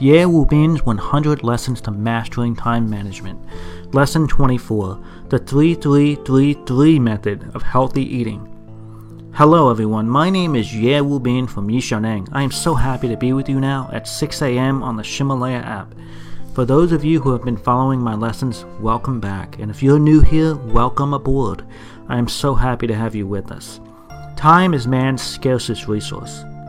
Ye Wu Bin's 100 Lessons to Mastering Time Management. Lesson 24 The 3333 Method of Healthy Eating. Hello, everyone. My name is Ye Wu Bin from Yixiaoneng. I am so happy to be with you now at 6 a.m. on the Ximalaya app. For those of you who have been following my lessons, welcome back. And if you're new here, welcome aboard. I am so happy to have you with us. Time is man's scarcest resource.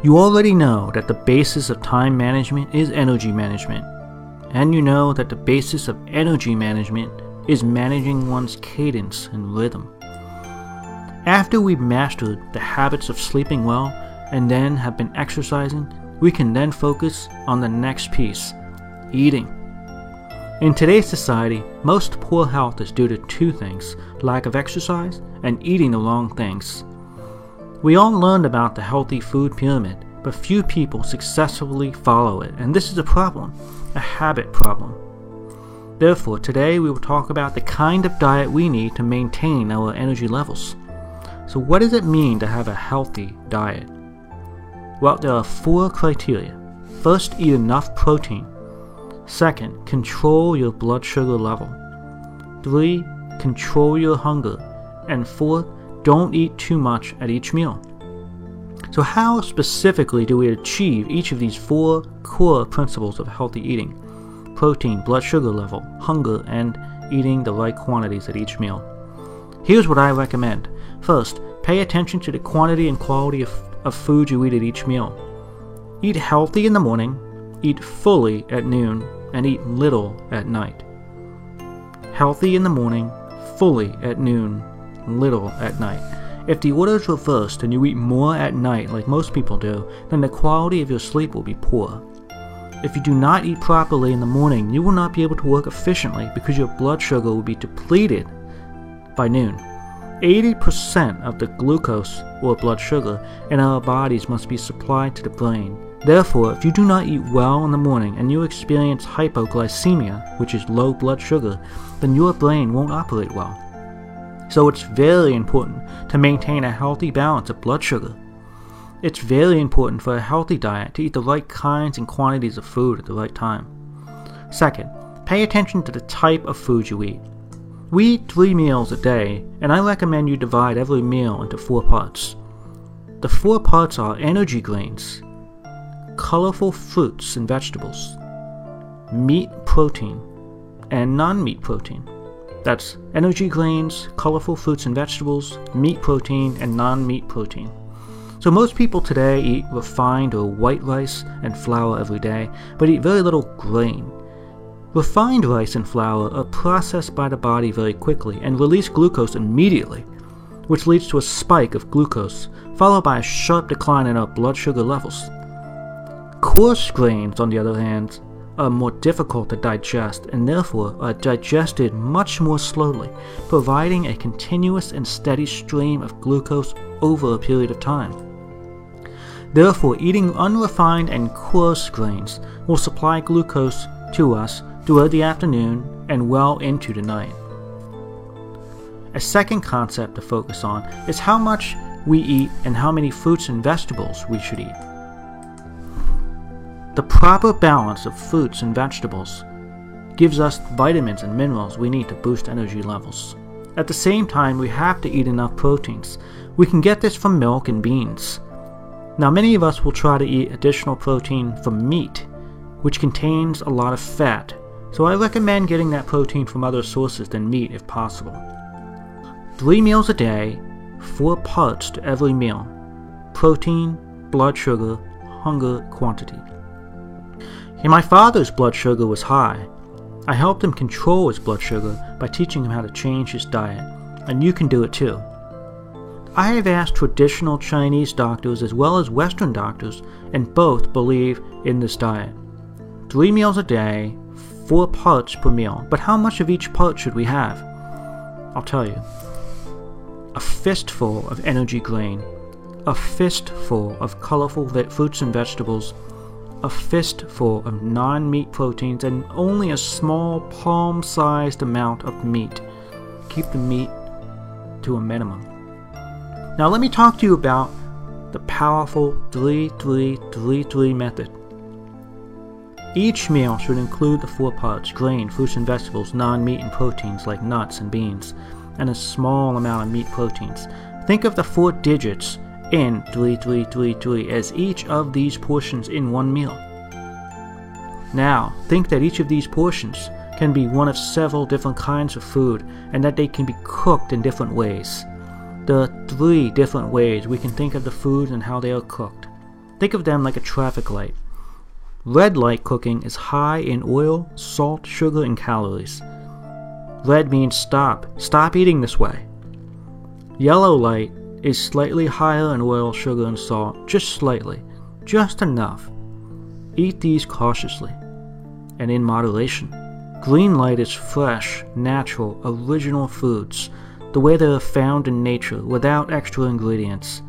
You already know that the basis of time management is energy management, and you know that the basis of energy management is managing one's cadence and rhythm. After we've mastered the habits of sleeping well and then have been exercising, we can then focus on the next piece eating. In today's society, most poor health is due to two things lack of exercise and eating the wrong things. We all learned about the healthy food pyramid, but few people successfully follow it, and this is a problem, a habit problem. Therefore, today we will talk about the kind of diet we need to maintain our energy levels. So, what does it mean to have a healthy diet? Well, there are four criteria. First, eat enough protein. Second, control your blood sugar level. Three, control your hunger. And fourth, don't eat too much at each meal. So, how specifically do we achieve each of these four core principles of healthy eating protein, blood sugar level, hunger, and eating the right quantities at each meal? Here's what I recommend. First, pay attention to the quantity and quality of, of food you eat at each meal. Eat healthy in the morning, eat fully at noon, and eat little at night. Healthy in the morning, fully at noon, little at night. If the order is reversed and you eat more at night like most people do, then the quality of your sleep will be poor. If you do not eat properly in the morning, you will not be able to work efficiently because your blood sugar will be depleted by noon. 80% of the glucose or blood sugar in our bodies must be supplied to the brain. Therefore, if you do not eat well in the morning and you experience hypoglycemia, which is low blood sugar, then your brain won't operate well. So it's very important to maintain a healthy balance of blood sugar. It's very important for a healthy diet to eat the right kinds and quantities of food at the right time. Second, pay attention to the type of food you eat. We eat three meals a day, and I recommend you divide every meal into four parts. The four parts are energy grains, colorful fruits and vegetables, meat protein, and non meat protein. That's energy grains, colorful fruits and vegetables, meat protein, and non meat protein. So, most people today eat refined or white rice and flour every day, but eat very little grain. Refined rice and flour are processed by the body very quickly and release glucose immediately, which leads to a spike of glucose, followed by a sharp decline in our blood sugar levels. Coarse grains, on the other hand, are more difficult to digest and therefore are digested much more slowly, providing a continuous and steady stream of glucose over a period of time. Therefore, eating unrefined and coarse grains will supply glucose to us throughout the afternoon and well into the night. A second concept to focus on is how much we eat and how many fruits and vegetables we should eat. The proper balance of fruits and vegetables gives us vitamins and minerals we need to boost energy levels. At the same time, we have to eat enough proteins. We can get this from milk and beans. Now, many of us will try to eat additional protein from meat, which contains a lot of fat, so I recommend getting that protein from other sources than meat if possible. Three meals a day, four parts to every meal protein, blood sugar, hunger quantity. And my father's blood sugar was high. I helped him control his blood sugar by teaching him how to change his diet, and you can do it too. I have asked traditional Chinese doctors as well as Western doctors, and both believe in this diet. Three meals a day, four parts per meal, but how much of each part should we have? I'll tell you. A fistful of energy grain, a fistful of colorful fruits and vegetables, a fistful of non meat proteins, and only a small palm sized amount of meat. Keep the meat to a minimum. Now, let me talk to you about the powerful 3333 method. Each meal should include the four parts grain, fruits and vegetables, non meat and proteins like nuts and beans, and a small amount of meat proteins. Think of the four digits in 3333 as each of these portions in one meal. Now, think that each of these portions can be one of several different kinds of food and that they can be cooked in different ways. There are three different ways we can think of the foods and how they are cooked. Think of them like a traffic light. Red light cooking is high in oil, salt, sugar, and calories. Red means stop, stop eating this way. Yellow light is slightly higher in oil, sugar, and salt, just slightly, just enough. Eat these cautiously and in moderation. Green light is fresh, natural, original foods, the way they are found in nature without extra ingredients.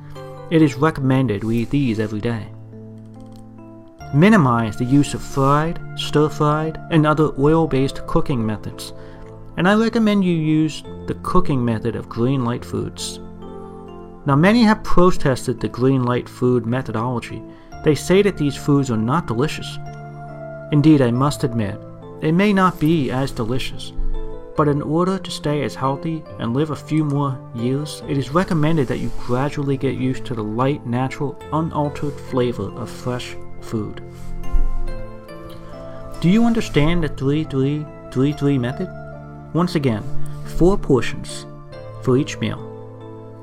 It is recommended we eat these every day. Minimize the use of fried, stir fried, and other oil based cooking methods, and I recommend you use the cooking method of green light foods. Now, many have protested the green light food methodology. They say that these foods are not delicious. Indeed, I must admit, they may not be as delicious, but in order to stay as healthy and live a few more years, it is recommended that you gradually get used to the light, natural, unaltered flavor of fresh food. Do you understand the 3333 method? Once again, four portions for each meal,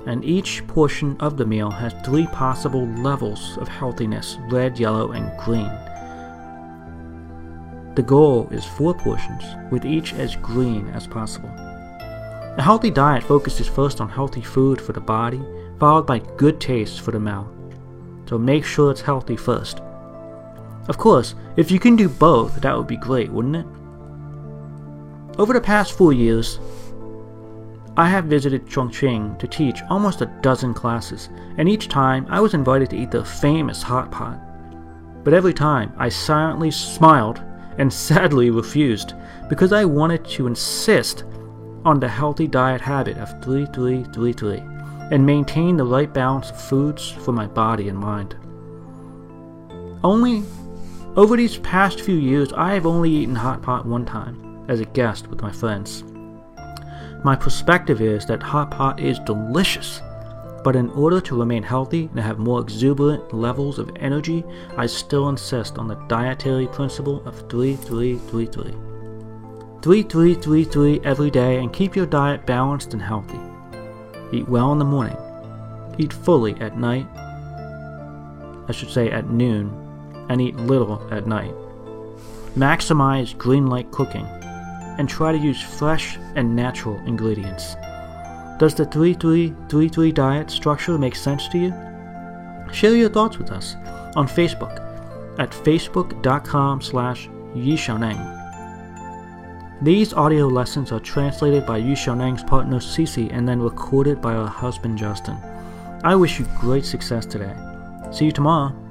and each portion of the meal has three possible levels of healthiness red, yellow, and green. The goal is four portions, with each as green as possible. A healthy diet focuses first on healthy food for the body, followed by good taste for the mouth. So make sure it's healthy first. Of course, if you can do both, that would be great, wouldn't it? Over the past four years, I have visited Chongqing to teach almost a dozen classes, and each time I was invited to eat the famous hot pot. But every time I silently smiled and sadly refused because I wanted to insist on the healthy diet habit of 3333 and maintain the right balance of foods for my body and mind. Only over these past few years, I have only eaten hot pot one time as a guest with my friends. My perspective is that hot pot is delicious, but in order to remain healthy and have more exuberant levels of energy, I still insist on the dietary principle of 3333. 3333 every day and keep your diet balanced and healthy. Eat well in the morning. Eat fully at night. I should say at noon and eat little at night. Maximize green light cooking and try to use fresh and natural ingredients. Does the 3333 diet structure make sense to you? Share your thoughts with us on Facebook at facebook.com slash yixiaoneng. These audio lessons are translated by Yixiaoneng's partner Cece and then recorded by her husband Justin. I wish you great success today. See you tomorrow.